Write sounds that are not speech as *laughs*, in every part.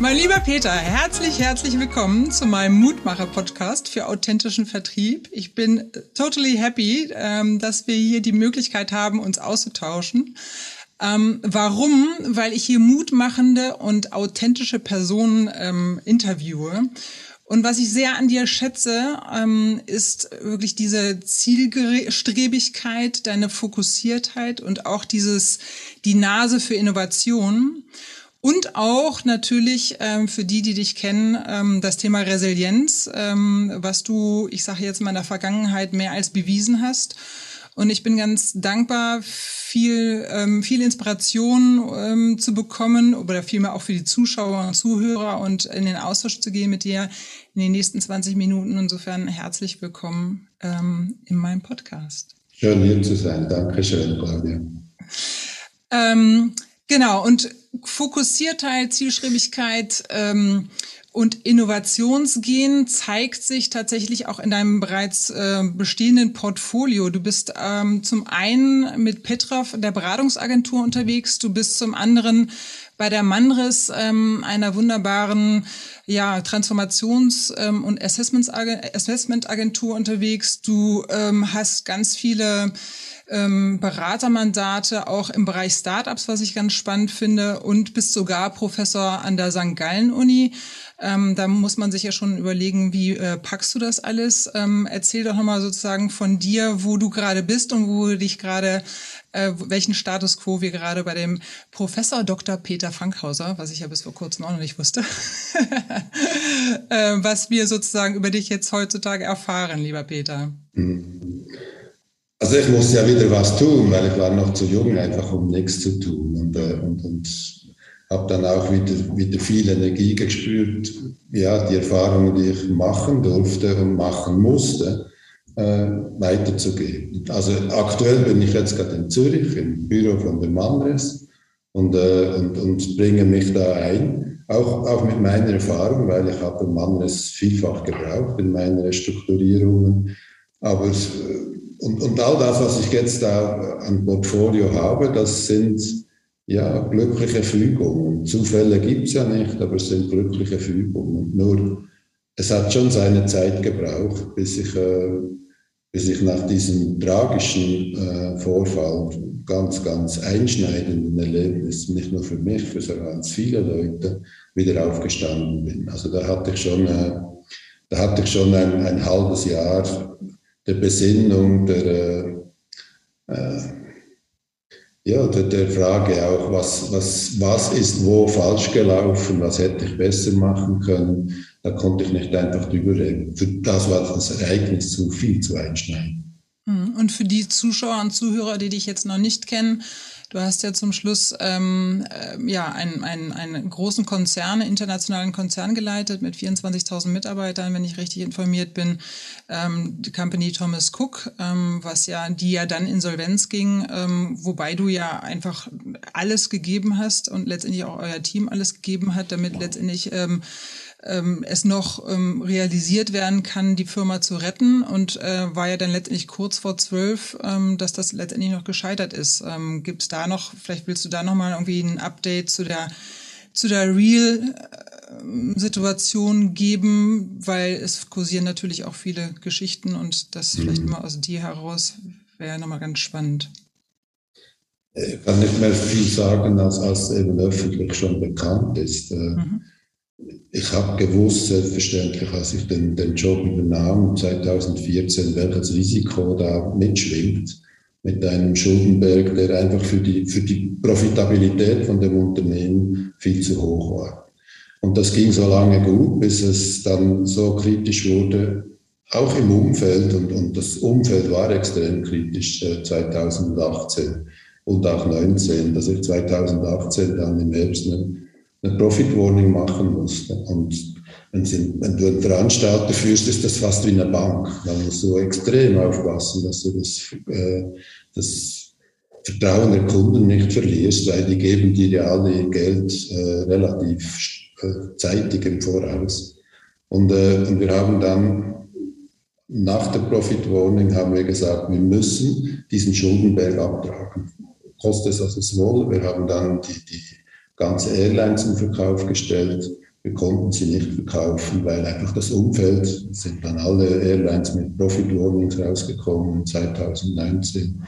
Mein lieber Peter, herzlich, herzlich willkommen zu meinem Mutmacher-Podcast für authentischen Vertrieb. Ich bin totally happy, ähm, dass wir hier die Möglichkeit haben, uns auszutauschen. Ähm, warum? Weil ich hier mutmachende und authentische Personen ähm, interviewe. Und was ich sehr an dir schätze, ähm, ist wirklich diese Zielstrebigkeit, deine Fokussiertheit und auch dieses, die Nase für Innovation. Und auch natürlich ähm, für die, die dich kennen, ähm, das Thema Resilienz, ähm, was du, ich sage jetzt mal in der Vergangenheit mehr als bewiesen hast. Und ich bin ganz dankbar, viel, ähm, viel Inspiration ähm, zu bekommen oder vielmehr auch für die Zuschauer und Zuhörer und in den Austausch zu gehen mit dir in den nächsten 20 Minuten. Insofern herzlich willkommen ähm, in meinem Podcast. Schön hier zu sein. Dankeschön, Claudia. Ähm, genau, und Fokussiertheit, Zielstrebigkeit ähm, und Innovationsgehen zeigt sich tatsächlich auch in deinem bereits äh, bestehenden Portfolio. Du bist ähm, zum einen mit Petrov, der Beratungsagentur, unterwegs. Du bist zum anderen bei der Manris, ähm, einer wunderbaren ja, Transformations- ähm, und Assessment-Agentur unterwegs. Du ähm, hast ganz viele ähm, Beratermandate auch im Bereich Startups, was ich ganz spannend finde, und bist sogar Professor an der St. Gallen Uni. Ähm, da muss man sich ja schon überlegen, wie äh, packst du das alles? Ähm, erzähl doch nochmal sozusagen von dir, wo du gerade bist und wo dich gerade, äh, welchen Status quo wir gerade bei dem Professor Dr. Peter Fankhauser, was ich ja bis vor kurzem auch noch nicht wusste, *laughs* äh, was wir sozusagen über dich jetzt heutzutage erfahren, lieber Peter. Mhm. Also ich muss ja wieder was tun, weil ich war noch zu jung, einfach um nichts zu tun. Und, äh, und, und habe dann auch wieder, wieder viel Energie gespürt, ja, die Erfahrungen, die ich machen durfte und machen musste, äh, weiterzugeben. Also aktuell bin ich jetzt gerade in Zürich im Büro von der Manres und, äh, und, und bringe mich da ein, auch, auch mit meiner Erfahrung, weil ich habe Manres vielfach gebraucht in meinen Restrukturierungen. Aber äh, und, und all das, was ich jetzt da an Portfolio habe, das sind ja glückliche Fügungen. Zufälle gibt es ja nicht, aber es sind glückliche Fügungen. Nur, es hat schon seine Zeit gebraucht, bis ich, äh, bis ich nach diesem tragischen äh, Vorfall, ganz, ganz einschneidenden Erlebnis, nicht nur für mich, für so ganz viele Leute, wieder aufgestanden bin. Also da hatte ich schon, äh, da hatte ich schon ein, ein halbes Jahr der Besinnung, der, äh, äh, ja, der, der, Frage auch, was, was, was ist wo falsch gelaufen, was hätte ich besser machen können. Da konnte ich nicht einfach drüber reden. Für das war das Ereignis zu viel zu einschneiden. Hm, und für die Zuschauer und Zuhörer, die dich jetzt noch nicht kennen, Du hast ja zum Schluss ähm, äh, ja einen, einen, einen großen Konzern, internationalen Konzern geleitet mit 24.000 Mitarbeitern, wenn ich richtig informiert bin. Ähm, die Company Thomas Cook, ähm, was ja die ja dann insolvenz ging, ähm, wobei du ja einfach alles gegeben hast und letztendlich auch euer Team alles gegeben hat, damit letztendlich ähm, ähm, es noch ähm, realisiert werden kann, die Firma zu retten und äh, war ja dann letztendlich kurz vor zwölf, ähm, dass das letztendlich noch gescheitert ist. Ähm, Gibt es da noch, vielleicht willst du da noch mal irgendwie ein Update zu der zu der Real-Situation geben, weil es kursieren natürlich auch viele Geschichten und das mhm. vielleicht mal aus dir heraus wäre nochmal ganz spannend. Ich kann nicht mehr viel sagen, als, als eben öffentlich schon bekannt ist. Äh, mhm ich habe gewusst, selbstverständlich, als ich den, den Job übernahm 2014, welches Risiko da mitschwingt mit einem Schuldenberg, der einfach für die, für die Profitabilität von dem Unternehmen viel zu hoch war. Und das ging so lange gut, bis es dann so kritisch wurde, auch im Umfeld, und, und das Umfeld war extrem kritisch äh, 2018 und auch 2019, dass ich 2018 dann im Herbst Profit Warning machen musste. Und wenn, sie, wenn, du einen Veranstalter führst, ist das fast wie eine Bank. Da musst du extrem aufpassen, dass du das, äh, das Vertrauen der Kunden nicht verlierst, weil die geben dir ja alle ihr Geld äh, relativ äh, zeitig im Voraus. Und, äh, und wir haben dann nach der Profit Warning haben wir gesagt, wir müssen diesen Schuldenberg abtragen. Kostet es, was es wohl. Wir haben dann die, die ganze Airline zum Verkauf gestellt. Wir konnten sie nicht verkaufen, weil einfach das Umfeld, sind dann alle Airlines mit Profit Warnings rausgekommen 2019.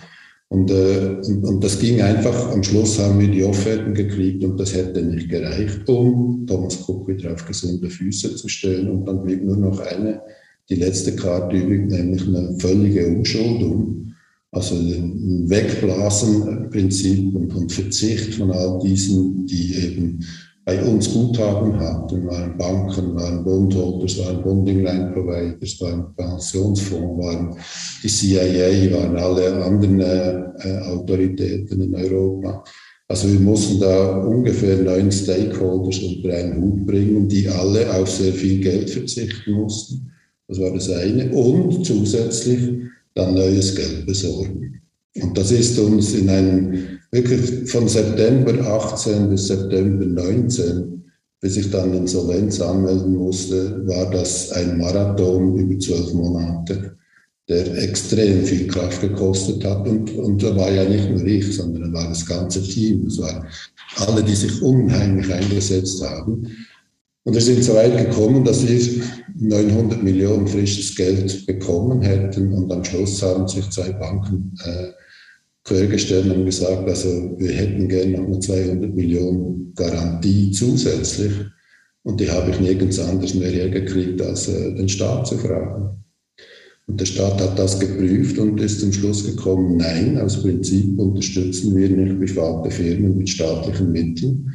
Und, äh, und, und, das ging einfach, am Schluss haben wir die Offerten gekriegt und das hätte nicht gereicht, um Thomas Cook wieder auf gesunde Füße zu stellen. Und dann blieb nur noch eine, die letzte Karte übrig, nämlich eine völlige Umschuldung. Also ein Wegblasen-Prinzip und, und Verzicht von all diesen, die eben bei uns Guthaben hatten, waren Banken, waren Bondholders, waren Bonding-Line Providers, waren Pensionsfonds, waren die CIA, waren alle anderen äh, Autoritäten in Europa. Also wir mussten da ungefähr neun Stakeholders unter einen Hut bringen, die alle auf sehr viel Geld verzichten mussten. Das war das eine. Und zusätzlich dann neues Geld besorgen. Und das ist uns in einem, wirklich von September 18 bis September 19, bis ich dann Insolvenz anmelden musste, war das ein Marathon über zwölf Monate, der extrem viel Kraft gekostet hat. Und, und da war ja nicht nur ich, sondern da war das ganze Team. Es waren alle, die sich unheimlich eingesetzt haben. Und wir sind so weit gekommen, dass wir 900 Millionen frisches Geld bekommen hätten. Und am Schluss haben sich zwei Banken äh, quergestellt und gesagt, also wir hätten gerne noch eine 200 Millionen Garantie zusätzlich. Und die habe ich nirgends anders mehr hergekriegt, als äh, den Staat zu fragen. Und der Staat hat das geprüft und ist zum Schluss gekommen, nein, aus Prinzip unterstützen wir nicht private Firmen mit staatlichen Mitteln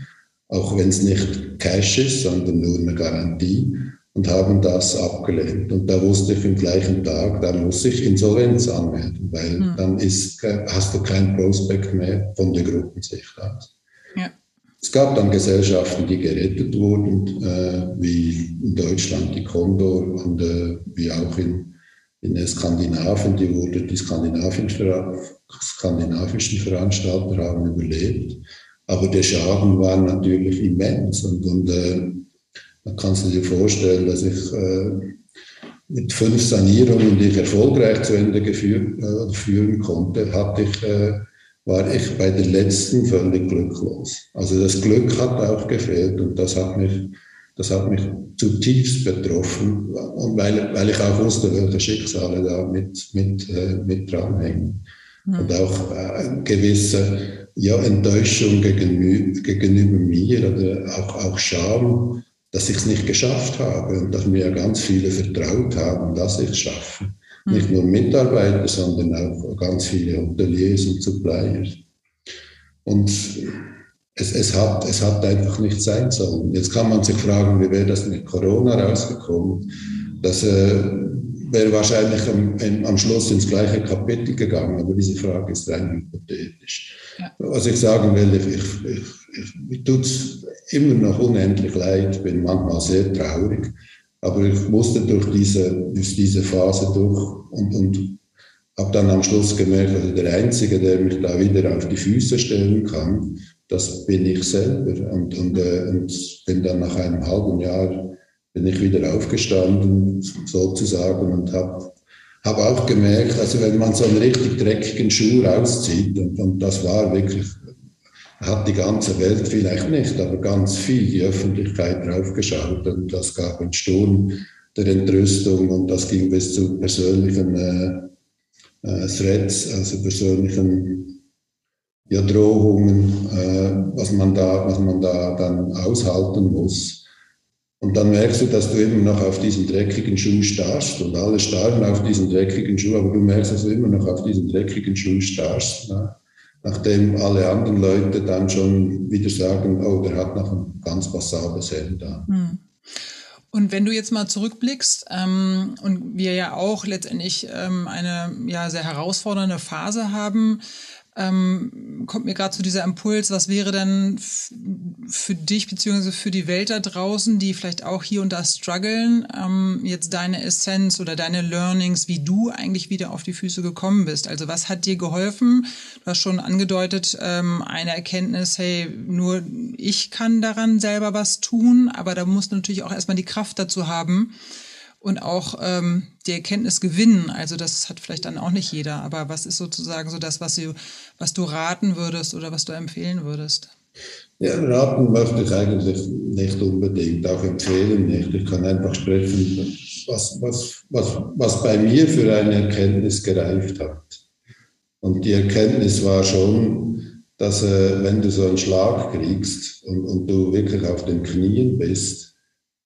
auch wenn es nicht Cash ist, sondern nur eine Garantie und haben das abgelehnt. Und da wusste ich im gleichen Tag, da muss ich Insolvenz anmelden, weil mhm. dann ist, hast du kein Prospekt mehr von der Gruppensicht aus. Ja. Es gab dann Gesellschaften, die gerettet wurden, äh, wie in Deutschland die Condor und äh, wie auch in, in Skandinavien, die wurde die skandinavischen, skandinavischen Veranstalter haben überlebt. Aber der Schaden war natürlich immens. Und, und äh, da kannst du dir vorstellen, dass ich äh, mit fünf Sanierungen, die ich erfolgreich zu Ende geführt, äh, führen konnte, hatte ich, äh, war ich bei der letzten völlig glücklos. Also das Glück hat auch gefehlt und das hat mich, das hat mich zutiefst betroffen, und weil, weil ich auch wusste, welche Schicksale da mit, mit, äh, mit dranhängen. Mhm. Und auch äh, gewisse ja, Enttäuschung gegenüber, gegenüber mir oder auch, auch Scham, dass ich es nicht geschafft habe und dass mir ja ganz viele vertraut haben, dass ich es schaffe. Mhm. Nicht nur Mitarbeiter, sondern auch ganz viele Hoteliers und Suppliers. Und es, es, hat, es hat einfach nicht sein sollen. Jetzt kann man sich fragen, wie wäre das mit Corona rausgekommen? Das äh, wäre wahrscheinlich am, am Schluss ins gleiche Kapitel gegangen, aber diese Frage ist rein hypothetisch. Ja. Was ich sagen will, ich, ich, ich, ich tut es immer noch unendlich leid, bin manchmal sehr traurig, aber ich musste durch diese, durch diese Phase durch und, und habe dann am Schluss gemerkt, also der Einzige, der mich da wieder auf die Füße stellen kann, das bin ich selber. Und, und, äh, und bin dann nach einem halben Jahr bin ich wieder aufgestanden, sozusagen, und habe habe auch gemerkt, also wenn man so einen richtig dreckigen Schuh rauszieht, und, und das war wirklich, hat die ganze Welt vielleicht nicht, aber ganz viel die Öffentlichkeit draufgeschaut und das gab einen Sturm der Entrüstung und das ging bis zu persönlichen äh, äh, Threats, also persönlichen ja, Drohungen, äh, was, man da, was man da dann aushalten muss. Und dann merkst du, dass du immer noch auf diesen dreckigen Schuh starrst und alle starren auf diesen dreckigen Schuh, aber du merkst, dass du immer noch auf diesen dreckigen Schuh starrst. Ne? Nachdem alle anderen Leute dann schon wieder sagen, oh, der hat noch ein ganz passables Hemd da. Hm. Und wenn du jetzt mal zurückblickst ähm, und wir ja auch letztendlich ähm, eine ja, sehr herausfordernde Phase haben, ähm, kommt mir gerade zu dieser Impuls, was wäre denn für dich beziehungsweise für die Welt da draußen, die vielleicht auch hier und da strugglen, ähm, jetzt deine Essenz oder deine Learnings, wie du eigentlich wieder auf die Füße gekommen bist? Also was hat dir geholfen? Du hast schon angedeutet, ähm, eine Erkenntnis, hey, nur ich kann daran selber was tun, aber da musst du natürlich auch erstmal die Kraft dazu haben, und auch ähm, die Erkenntnis gewinnen. Also das hat vielleicht dann auch nicht jeder, aber was ist sozusagen so das, was du, was du raten würdest oder was du empfehlen würdest? Ja, raten möchte ich eigentlich nicht unbedingt, auch empfehlen nicht. Ich kann einfach sprechen, was, was, was, was bei mir für eine Erkenntnis gereift hat. Und die Erkenntnis war schon, dass äh, wenn du so einen Schlag kriegst und, und du wirklich auf den Knien bist,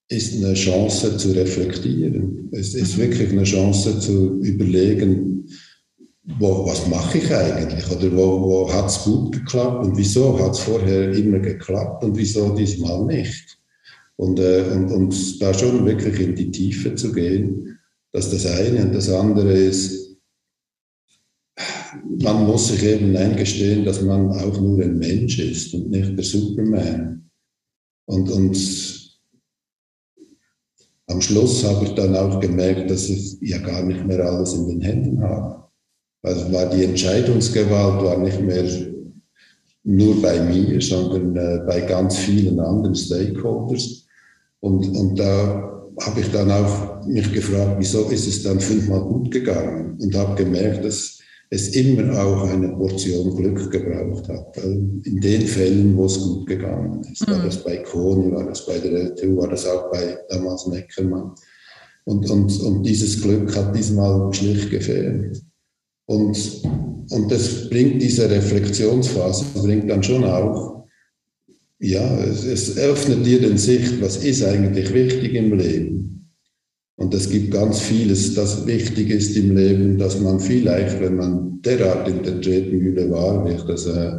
ist eine Chance zu reflektieren. Es ist mhm. wirklich eine Chance zu überlegen, wo, was mache ich eigentlich oder wo, wo hat es gut geklappt und wieso hat es vorher immer geklappt und wieso diesmal nicht. Und, äh, und, und da schon wirklich in die Tiefe zu gehen, dass das eine und das andere ist, man muss sich eben eingestehen, dass man auch nur ein Mensch ist und nicht der Superman. Und, und am Schluss habe ich dann auch gemerkt, dass ich ja gar nicht mehr alles in den Händen habe. Also war die Entscheidungsgewalt war nicht mehr nur bei mir, sondern äh, bei ganz vielen anderen Stakeholders. Und, und da habe ich dann auch mich gefragt, wieso ist es dann fünfmal gut gegangen? Und habe gemerkt, dass es immer auch eine Portion Glück gebraucht hat. In den Fällen, wo es gut gegangen ist. Mhm. War das bei Koni, war das bei der LTU, war das auch bei damals Neckermann. Und, und, und dieses Glück hat diesmal schlicht gefehlt. Und, und das bringt diese Reflexionsphase, bringt dann schon auch, ja, es, es öffnet dir den Sicht, was ist eigentlich wichtig im Leben. Und es gibt ganz vieles, das wichtig ist im Leben, dass man vielleicht, wenn man derart in der Tretmühle war, wie ich das äh,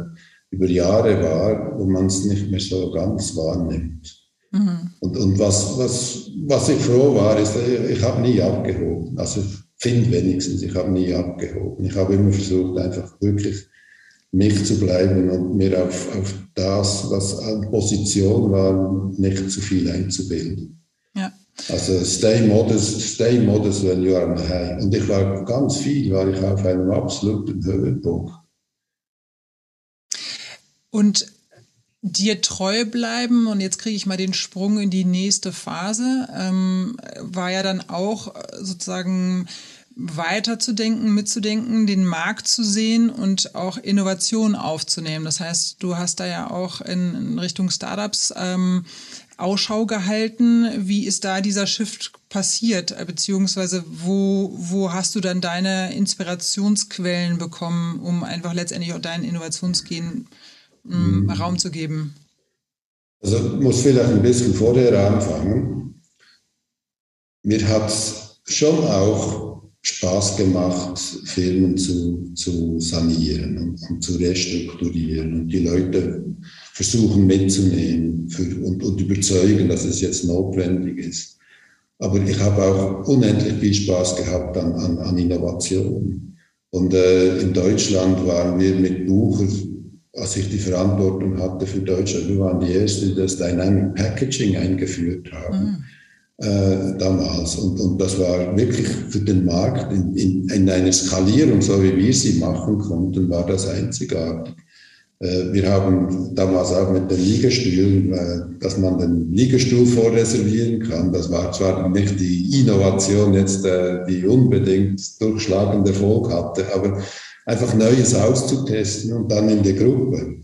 über Jahre war, wo man es nicht mehr so ganz wahrnimmt. Mhm. Und, und was, was, was ich froh war, ist, ich, ich habe nie abgehoben. Also ich finde wenigstens, ich habe nie abgehoben. Ich habe immer versucht, einfach wirklich mich zu bleiben und mir auf, auf das, was an Position war, nicht zu viel einzubilden. Also stay modest, stay modest when you are on high. Und ich war ganz viel, war ich auf einem absoluten Höhepunkt. Und dir treu bleiben, und jetzt kriege ich mal den Sprung in die nächste Phase, ähm, war ja dann auch sozusagen weiterzudenken, mitzudenken, den Markt zu sehen und auch Innovationen aufzunehmen. Das heißt, du hast da ja auch in, in Richtung Startups ähm, Ausschau gehalten. Wie ist da dieser Shift passiert? Beziehungsweise wo, wo hast du dann deine Inspirationsquellen bekommen, um einfach letztendlich auch deinen Innovationsgehen ähm, Raum zu geben? Also ich muss vielleicht ein bisschen vorher anfangen. Mir hat es schon auch Spaß gemacht, Firmen zu, zu sanieren und, und zu restrukturieren und die Leute versuchen mitzunehmen für, und, und überzeugen, dass es jetzt notwendig ist. Aber ich habe auch unendlich viel Spaß gehabt an, an, an Innovation. Und äh, in Deutschland waren wir mit Bucher, als ich die Verantwortung hatte für Deutschland, wir waren die Ersten, die das Dynamic Packaging eingeführt haben. Mhm. Äh, damals. Und, und das war wirklich für den Markt in, in, in einer Skalierung, so wie wir sie machen konnten, war das einzigartig. Äh, wir haben damals auch mit den Liegestühlen, äh, dass man den Liegestuhl vorreservieren kann. Das war zwar nicht die Innovation jetzt, äh, die unbedingt durchschlagende Erfolg hatte, aber einfach Neues auszutesten und dann in der Gruppe.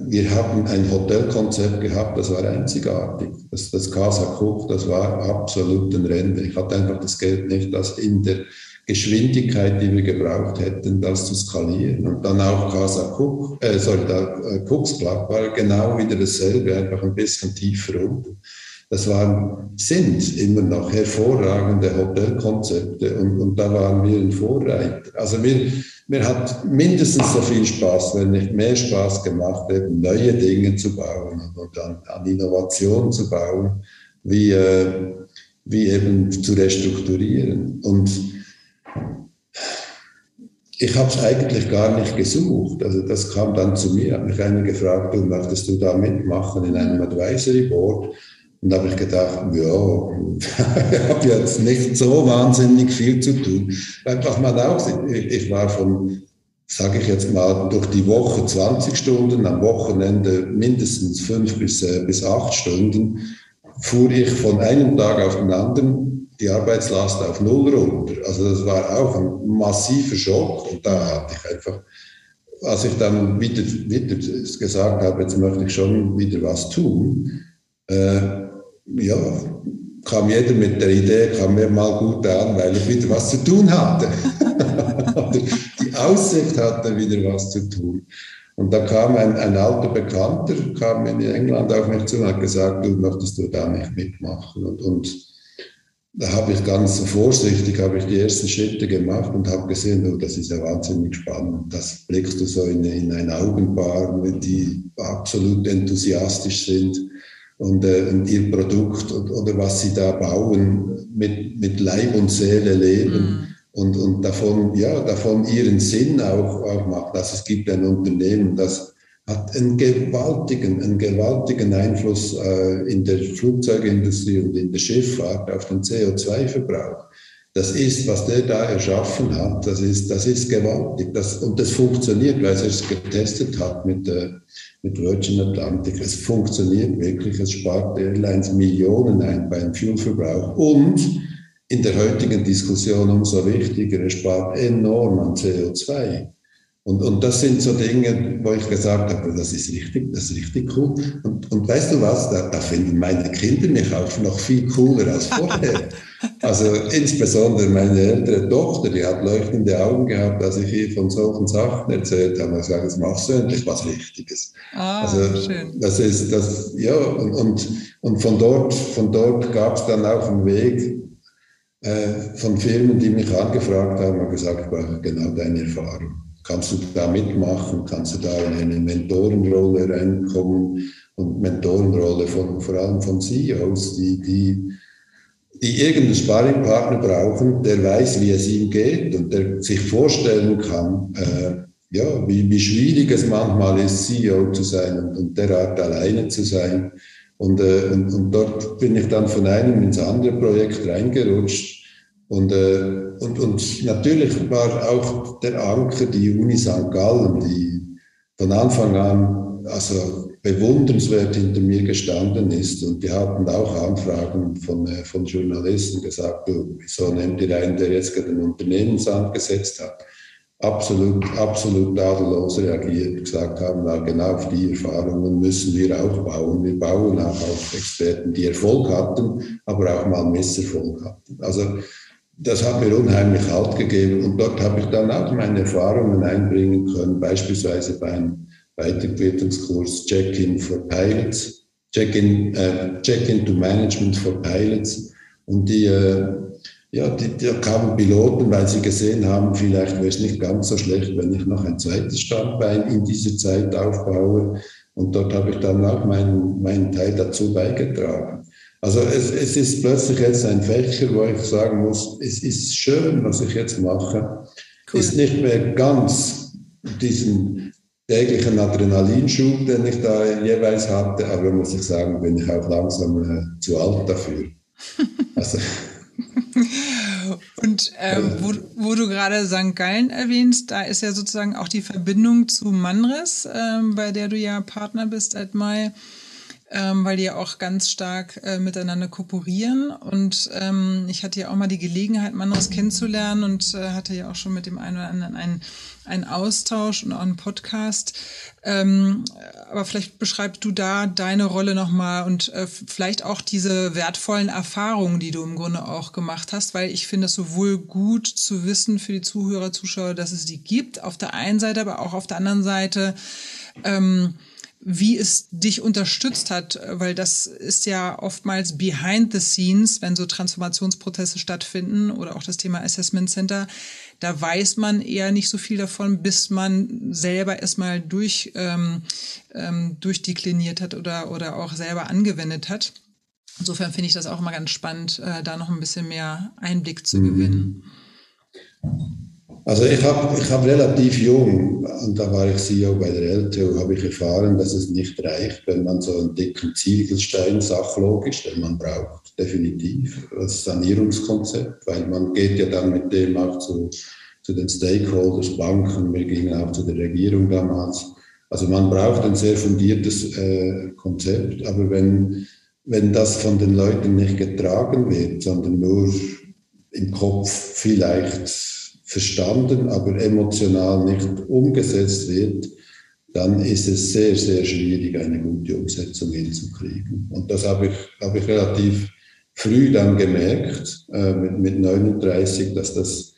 Wir haben ein Hotelkonzept gehabt, das war einzigartig. Das, das Casa Cook, das war absolut ein Rennen. Ich hatte einfach das Geld nicht, das in der Geschwindigkeit, die wir gebraucht hätten, das zu skalieren. Und dann auch Casa Cook, äh, sorry, da, äh, Cooks Club war genau wieder dasselbe, einfach ein bisschen tiefer unten. Das waren, sind immer noch hervorragende Hotelkonzepte und, und da waren wir ein Vorreiter. Also mir, mir hat mindestens so viel Spaß, wenn nicht mehr Spaß gemacht, eben neue Dinge zu bauen und an, an Innovationen zu bauen, wie, äh, wie eben zu restrukturieren. Und ich habe es eigentlich gar nicht gesucht. Also das kam dann zu mir, hat mich einer gefragt, du möchtest du da mitmachen in einem Advisory Board? Und da habe ich gedacht, ja, ich habe jetzt nicht so wahnsinnig viel zu tun. Einfach mal auch, ich war von, sage ich jetzt mal, durch die Woche 20 Stunden, am Wochenende mindestens fünf bis, äh, bis acht Stunden, fuhr ich von einem Tag auf den anderen die Arbeitslast auf Null runter. Also das war auch ein massiver Schock und da hatte ich einfach, als ich dann wieder, wieder gesagt habe, jetzt möchte ich schon wieder was tun, äh, ja, kam jeder mit der Idee, kam mir mal gut an, weil ich wieder was zu tun hatte. *laughs* die Aussicht hatte, wieder was zu tun. Und da kam ein, ein alter Bekannter, kam in England auf mich zu und hat gesagt, du möchtest du da nicht mitmachen. Und, und da habe ich ganz vorsichtig habe ich die ersten Schritte gemacht und habe gesehen, oh, das ist ja wahnsinnig spannend. Das blickst du so in, in ein Augenpaar, die absolut enthusiastisch sind und, äh, ihr Produkt oder was sie da bauen mit, mit Leib und Seele leben. Mm. Und, und davon, ja, davon ihren Sinn auch, auch macht. Also es gibt ein Unternehmen, das hat einen gewaltigen, einen gewaltigen Einfluss äh, in der Flugzeugindustrie und in der Schifffahrt auf den CO2-Verbrauch. Das ist, was der da erschaffen hat, das ist, das ist gewaltig. Das, und das funktioniert, weil er es getestet hat mit, äh, mit Virgin Atlantic. Es funktioniert wirklich. Es spart Airlines Millionen ein beim Fuelverbrauch. Und in der heutigen Diskussion umso wichtiger, es spart enorm an CO2. Und, und das sind so Dinge, wo ich gesagt habe, das ist richtig, das ist richtig cool. Und, und weißt du was, da, da finden meine Kinder mich auch noch viel cooler als vorher. *laughs* also insbesondere meine ältere Tochter, die hat leuchtende Augen gehabt, als ich ihr von solchen Sachen erzählt habe. Ich sage, jetzt machst du endlich was Richtiges. Ah, also schön. das ist das, ja, und, und, und von dort, von dort gab es dann auch einen Weg, äh, von Firmen, die mich angefragt haben, und gesagt, war genau deine Erfahrung kannst du da mitmachen, kannst du da in eine Mentorenrolle reinkommen und Mentorenrolle von, vor allem von CEOs, die, die, die irgendeinen Sparringpartner brauchen, der weiß, wie es ihm geht und der sich vorstellen kann, äh, ja, wie, wie schwierig es manchmal ist, CEO zu sein und, und derart alleine zu sein. Und, äh, und, und dort bin ich dann von einem ins andere Projekt reingerutscht und, äh, und, und natürlich war auch der Anker die Uni St. Gallen, die von Anfang an also bewundernswert hinter mir gestanden ist. Und die hatten auch Anfragen von, äh, von Journalisten gesagt, wieso nehmt ihr einen, der jetzt gerade ein Unternehmensamt gesetzt hat? Absolut, absolut tadellos reagiert, gesagt haben, na, genau auf die Erfahrungen müssen wir auch bauen. Wir bauen auch auf Experten, die Erfolg hatten, aber auch mal Misserfolg hatten. Also das hat mir unheimlich Halt gegeben und dort habe ich dann auch meine Erfahrungen einbringen können, beispielsweise beim Weiterbildungskurs Check-in for Pilots, Check-in äh, Check to Management for Pilots und die, äh, ja, die, da kamen Piloten, weil sie gesehen haben, vielleicht wäre es nicht ganz so schlecht, wenn ich noch ein zweites Standbein in dieser Zeit aufbaue. Und dort habe ich dann auch meinen, meinen Teil dazu beigetragen. Also es, es ist plötzlich jetzt ein Fächer, wo ich sagen muss, es ist schön, was ich jetzt mache. Cool. Ist nicht mehr ganz diesen täglichen Adrenalinschub, den ich da jeweils hatte, aber muss ich sagen, bin ich auch langsam äh, zu alt dafür. *laughs* Also, Und ähm, wo, wo, du gerade St. Gallen erwähnst, da ist ja sozusagen auch die Verbindung zu Manres, ähm, bei der du ja Partner bist seit Mai ähm, weil die ja auch ganz stark äh, miteinander kooperieren. Und ähm, ich hatte ja auch mal die Gelegenheit, Manus kennenzulernen und äh, hatte ja auch schon mit dem einen oder anderen einen, einen Austausch und auch einen Podcast. Ähm, aber vielleicht beschreibst du da deine Rolle nochmal und äh, vielleicht auch diese wertvollen Erfahrungen, die du im Grunde auch gemacht hast, weil ich finde es sowohl gut zu wissen für die Zuhörer, Zuschauer, dass es die gibt, auf der einen Seite, aber auch auf der anderen Seite, ähm, wie es dich unterstützt hat, weil das ist ja oftmals behind the scenes, wenn so Transformationsprozesse stattfinden oder auch das Thema Assessment Center. Da weiß man eher nicht so viel davon, bis man selber erstmal durch, ähm, ähm, durchdekliniert hat oder, oder auch selber angewendet hat. Insofern finde ich das auch immer ganz spannend, äh, da noch ein bisschen mehr Einblick zu gewinnen. Also ich habe ich hab relativ jung, und da war ich CEO bei der LTO, habe ich erfahren, dass es nicht reicht, wenn man so einen dicken Ziegelstein sachlogisch, den man braucht, definitiv, als Sanierungskonzept, weil man geht ja dann mit dem auch zu, zu den Stakeholders, Banken, wir gingen auch zu der Regierung damals. Also man braucht ein sehr fundiertes äh, Konzept, aber wenn, wenn das von den Leuten nicht getragen wird, sondern nur im Kopf vielleicht verstanden, aber emotional nicht umgesetzt wird, dann ist es sehr, sehr schwierig, eine gute Umsetzung hinzukriegen. Und das habe ich, habe ich relativ früh dann gemerkt, äh, mit, mit 39, dass das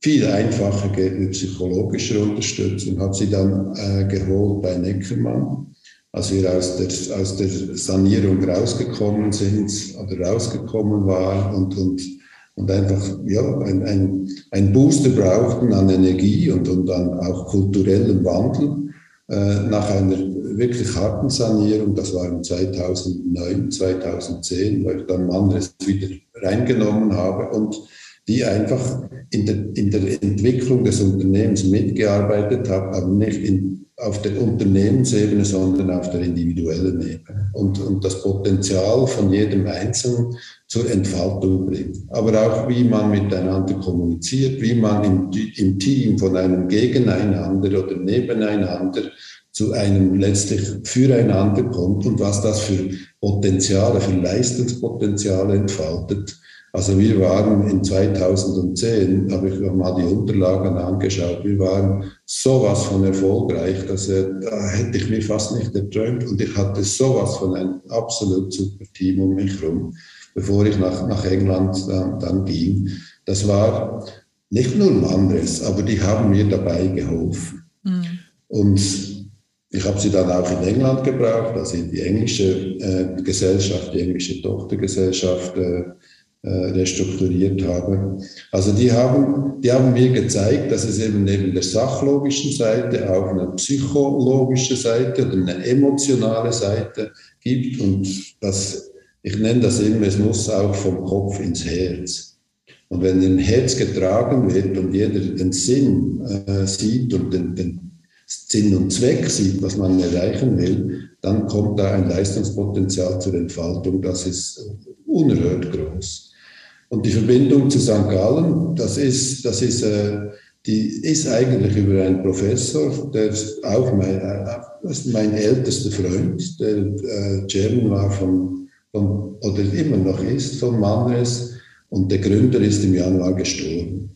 viel einfacher geht mit psychologischer Unterstützung. Habe sie dann äh, geholt bei Neckermann, als wir aus der, aus der Sanierung rausgekommen sind oder rausgekommen waren und, und und einfach ja, ein, ein, ein Booster brauchten an Energie und, und an auch kulturellem Wandel äh, nach einer wirklich harten Sanierung. Das war im 2009, 2010, wo ich dann Manres wieder reingenommen habe und die einfach in der, in der Entwicklung des Unternehmens mitgearbeitet habe, aber nicht in, auf der Unternehmensebene, sondern auf der individuellen Ebene. Und, und das Potenzial von jedem Einzelnen zur Entfaltung bringt. Aber auch, wie man miteinander kommuniziert, wie man im, im Team von einem Gegeneinander oder Nebeneinander zu einem letztlich Füreinander kommt und was das für Potenziale, für Leistungspotenziale entfaltet. Also wir waren in 2010, habe ich mal die Unterlagen angeschaut, wir waren sowas von erfolgreich, dass da hätte ich mir fast nicht erträumt und ich hatte sowas von einem absolut super Team um mich herum bevor ich nach, nach England dann, dann ging. Das war nicht nur Manres, aber die haben mir dabei geholfen. Mhm. Und ich habe sie dann auch in England gebraucht, also in die englische äh, Gesellschaft, die englische Tochtergesellschaft äh, äh, restrukturiert habe. Also die haben, die haben mir gezeigt, dass es eben neben der sachlogischen Seite auch eine psychologische Seite oder eine emotionale Seite gibt und dass ich nenne das immer, es muss auch vom Kopf ins Herz. Und wenn im Herz getragen wird und jeder den Sinn äh, sieht und den, den, Sinn und Zweck sieht, was man erreichen will, dann kommt da ein Leistungspotenzial zur Entfaltung, das ist unerhört groß. Und die Verbindung zu St. Gallen, das ist, das ist, äh, die ist eigentlich über einen Professor, der auch mein, äh, mein ältester Freund, der äh, Chairman war von von, oder immer noch ist von Manres und der Gründer ist im Januar gestorben.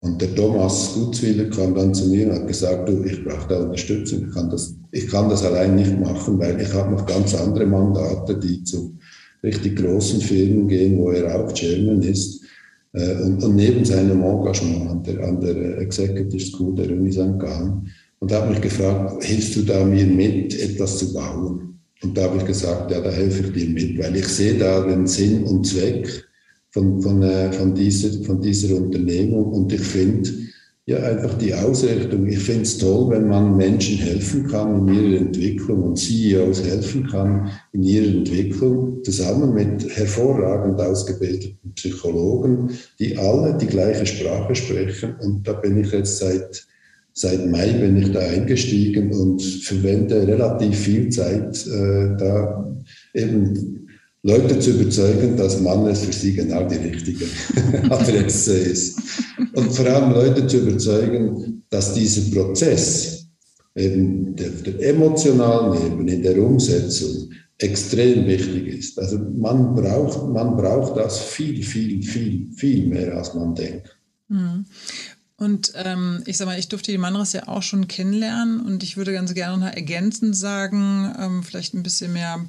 Und der Thomas Gutzwiller kam dann zu mir und hat gesagt, du, ich brauche da Unterstützung, ich kann, das, ich kann das allein nicht machen, weil ich habe noch ganz andere Mandate, die zu richtig großen Firmen gehen, wo er auch Chairman ist. Äh, und, und neben seinem Engagement an der, an der Executive School der Uni St. Gallen und habe mich gefragt, hilfst du da mir mit, etwas zu bauen? Und da habe ich gesagt, ja, da helfe ich dir mit, weil ich sehe da den Sinn und Zweck von, von, äh, von, dieser, von dieser Unternehmung und ich finde ja einfach die Ausrichtung, ich finde es toll, wenn man Menschen helfen kann in ihrer Entwicklung und CEOs helfen kann in ihrer Entwicklung, zusammen mit hervorragend ausgebildeten Psychologen, die alle die gleiche Sprache sprechen. Und da bin ich jetzt seit seit Mai bin ich da eingestiegen und verwende relativ viel Zeit, äh, da eben Leute zu überzeugen, dass Mannes für sie genau die richtige *laughs* Adresse ist. Und vor allem Leute zu überzeugen, dass dieser Prozess eben der, der emotionalen Ebene, in der Umsetzung, extrem wichtig ist. Also man braucht, man braucht das viel, viel, viel, viel mehr, als man denkt. Und ähm, ich sag mal, ich durfte die Manres ja auch schon kennenlernen und ich würde ganz gerne noch ergänzend sagen, ähm, vielleicht ein bisschen mehr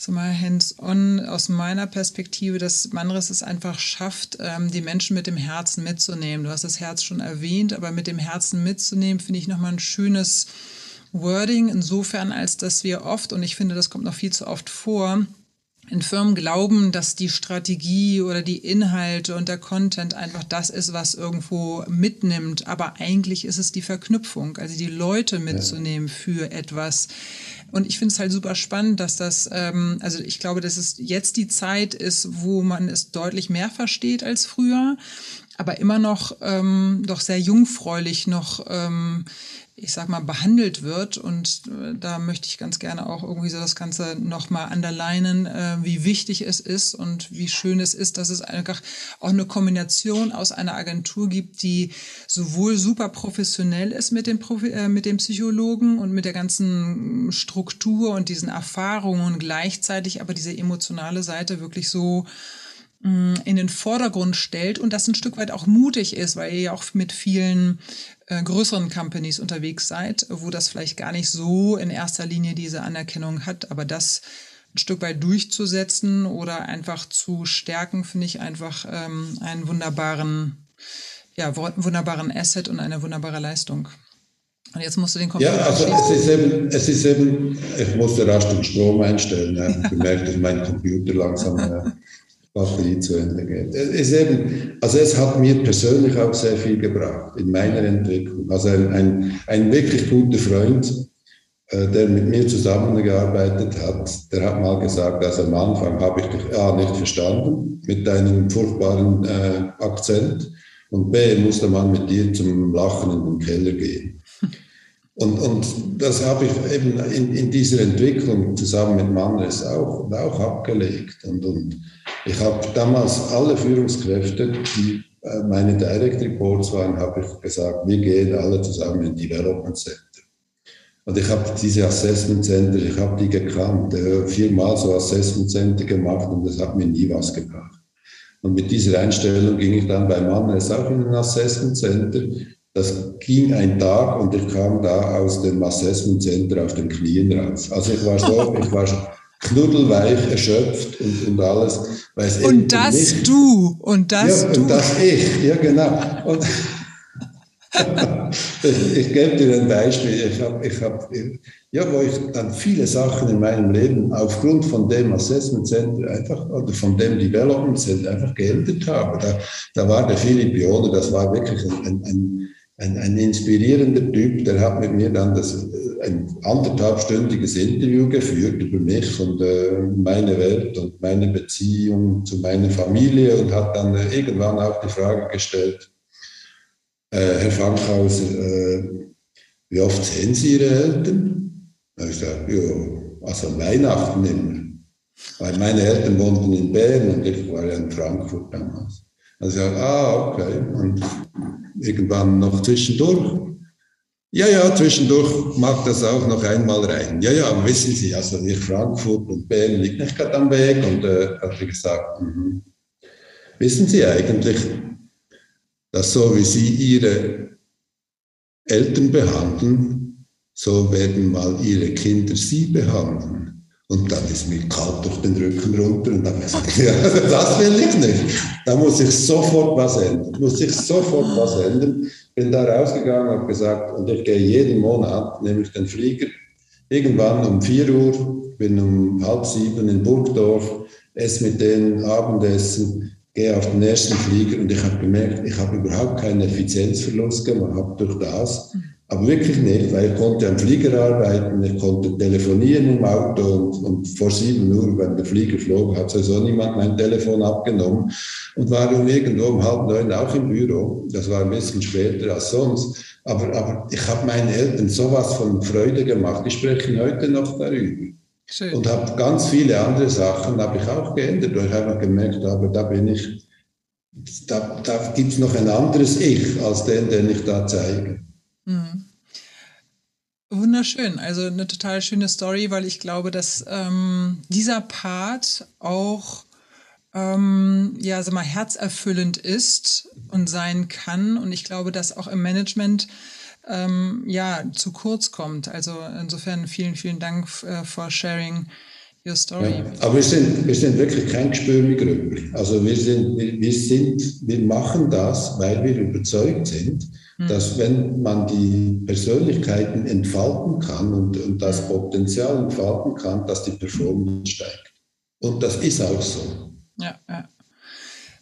sag mal, hands-on aus meiner Perspektive, dass Manres es einfach schafft, ähm, die Menschen mit dem Herzen mitzunehmen. Du hast das Herz schon erwähnt, aber mit dem Herzen mitzunehmen, finde ich nochmal ein schönes Wording, insofern als dass wir oft, und ich finde, das kommt noch viel zu oft vor, in Firmen glauben, dass die Strategie oder die Inhalte und der Content einfach das ist, was irgendwo mitnimmt. Aber eigentlich ist es die Verknüpfung, also die Leute mitzunehmen für etwas. Und ich finde es halt super spannend, dass das, ähm, also ich glaube, dass es jetzt die Zeit ist, wo man es deutlich mehr versteht als früher. aber immer noch ähm, doch sehr jungfräulich noch ähm, ich sag mal, behandelt wird. Und äh, da möchte ich ganz gerne auch irgendwie so das Ganze nochmal underlinen, äh, wie wichtig es ist und wie schön es ist, dass es einfach auch eine Kombination aus einer Agentur gibt, die sowohl super professionell ist mit dem, Profi äh, mit dem Psychologen und mit der ganzen Struktur und diesen Erfahrungen gleichzeitig aber diese emotionale Seite wirklich so in den Vordergrund stellt und das ein Stück weit auch mutig ist, weil ihr ja auch mit vielen äh, größeren Companies unterwegs seid, wo das vielleicht gar nicht so in erster Linie diese Anerkennung hat, aber das ein Stück weit durchzusetzen oder einfach zu stärken, finde ich einfach ähm, einen wunderbaren, ja, wunderbaren Asset und eine wunderbare Leistung. Und jetzt musst du den Computer Ja, also es ist, eben, es ist eben, ich musste rasch den Strom einstellen. Ja. Ich bemerke, dass mein Computer langsam ja, Batterie zu Ende geht. Es, eben, also es hat mir persönlich auch sehr viel gebracht in meiner Entwicklung. Also ein, ein, ein wirklich guter Freund, äh, der mit mir zusammengearbeitet hat, der hat mal gesagt, also am Anfang habe ich dich A nicht verstanden mit deinem furchtbaren äh, Akzent und B musste man mit dir zum Lachen in den Keller gehen. Und, und das habe ich eben in, in dieser Entwicklung zusammen mit Mannes auch, auch abgelegt. Und, und ich habe damals alle Führungskräfte, die äh, meine Direct Reports waren, habe ich gesagt, wir gehen alle zusammen in Development Center. Und ich habe diese Assessment Center, ich habe die gekannt, äh, viermal so Assessment Center gemacht und das hat mir nie was gebracht. Und mit dieser Einstellung ging ich dann bei Mannes auch in ein Assessment Center das ging ein Tag und ich kam da aus dem Assessment Center auf den Knien raus. Also ich war so, *laughs* ich war knuddelweich, erschöpft und, und alles. und das nicht, du, und das ja, du. Und das ich, ja genau. Und ich, *laughs* ich gebe dir ein Beispiel. Ich habe, ich hab, ja, wo ich dann viele Sachen in meinem Leben aufgrund von dem Assessment Center einfach, oder von dem Development Center einfach geändert habe. Da, da war der Philipp Jode, das war wirklich ein, ein ein, ein inspirierender Typ, der hat mit mir dann das, äh, ein anderthalbstündiges Interview geführt über mich und äh, meine Welt und meine Beziehung zu meiner Familie und hat dann äh, irgendwann auch die Frage gestellt, äh, Herr Fankhauser, äh, wie oft sehen Sie Ihre Eltern? Ich gesagt, ja, also Weihnachten immer. Weil meine Eltern wohnten in Bern und ich war ja in Frankfurt damals. Also, ah, okay. Und irgendwann noch zwischendurch. Ja, ja, zwischendurch mag das auch noch einmal rein. Ja, ja, wissen Sie, also nicht Frankfurt und Bern liegt nicht gerade am Weg. Und äh, hat gesagt, mm wissen Sie eigentlich, dass so wie Sie Ihre Eltern behandeln, so werden mal Ihre Kinder Sie behandeln. Und dann ist mir kalt durch den Rücken runter und dann *laughs* habe ich gesagt, ja, das will ich nicht. Da muss ich sofort was ändern. Muss ich sofort was ändern. Bin da rausgegangen, habe gesagt, und ich gehe jeden Monat, nehme ich den Flieger, irgendwann um 4 Uhr, bin um halb sieben in Burgdorf, esse mit denen Abendessen, gehe auf den ersten Flieger und ich habe gemerkt, ich habe überhaupt keinen Effizienzverlust gemacht durch das. Aber wirklich nicht, weil ich konnte am Flieger arbeiten, ich konnte telefonieren im Auto und, und vor sieben Uhr, wenn der Flieger flog, hat sowieso niemand mein Telefon abgenommen und war dann irgendwo um halb neun auch im Büro. Das war ein bisschen später als sonst. Aber, aber ich habe meinen Eltern sowas von Freude gemacht. Die sprechen heute noch darüber. Schön. Und habe ganz viele andere Sachen habe ich auch geändert, weil ich einfach gemerkt habe, da bin ich, da, da gibt es noch ein anderes Ich als den, den ich da zeige. Mhm. Wunderschön, also eine total schöne Story, weil ich glaube, dass ähm, dieser Part auch ähm, ja, sag mal, herzerfüllend ist und sein kann. Und ich glaube, dass auch im Management ähm, ja zu kurz kommt. Also insofern vielen, vielen Dank äh, for sharing. Ja, aber wir sind, wir sind wirklich kein Gespür mit Also wir sind, wir, wir sind, wir machen das, weil wir überzeugt sind, hm. dass wenn man die Persönlichkeiten entfalten kann und, und das Potenzial entfalten kann, dass die Performance steigt. Und das ist auch so. Ja, ja.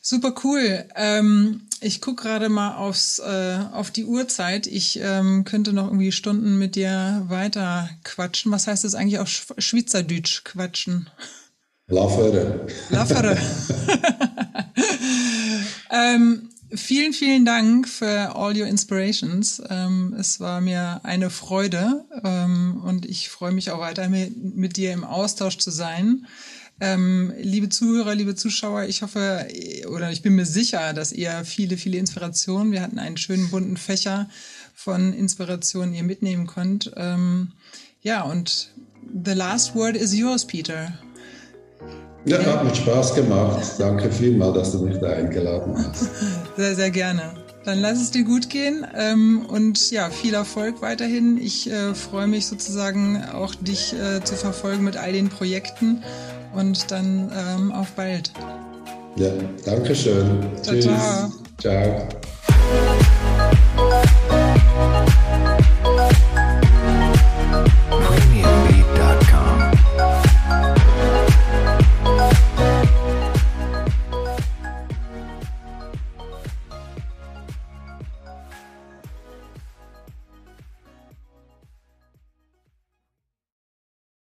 Super cool. Ähm, ich gucke gerade mal aufs, äh, auf die Uhrzeit. Ich ähm, könnte noch irgendwie Stunden mit dir weiter quatschen. Was heißt das eigentlich auf Schweizerdeutsch quatschen? Laffere. Laffere. *laughs* ähm, vielen, vielen Dank für all your inspirations. Ähm, es war mir eine Freude ähm, und ich freue mich auch weiter mit, mit dir im Austausch zu sein. Ähm, liebe Zuhörer, liebe Zuschauer, ich hoffe oder ich bin mir sicher, dass ihr viele, viele Inspirationen, wir hatten einen schönen bunten Fächer von Inspirationen ihr mitnehmen könnt. Ähm, ja, und the last word is yours, Peter. Ja, hat mir Spaß gemacht. Danke vielmals, dass du mich da eingeladen hast. *laughs* Sehr, sehr gerne. Dann lass es dir gut gehen ähm, und ja, viel Erfolg weiterhin. Ich äh, freue mich sozusagen auch, dich äh, zu verfolgen mit all den Projekten und dann ähm, auf bald. Ja, danke schön. Ciao, Tschüss. ciao. ciao.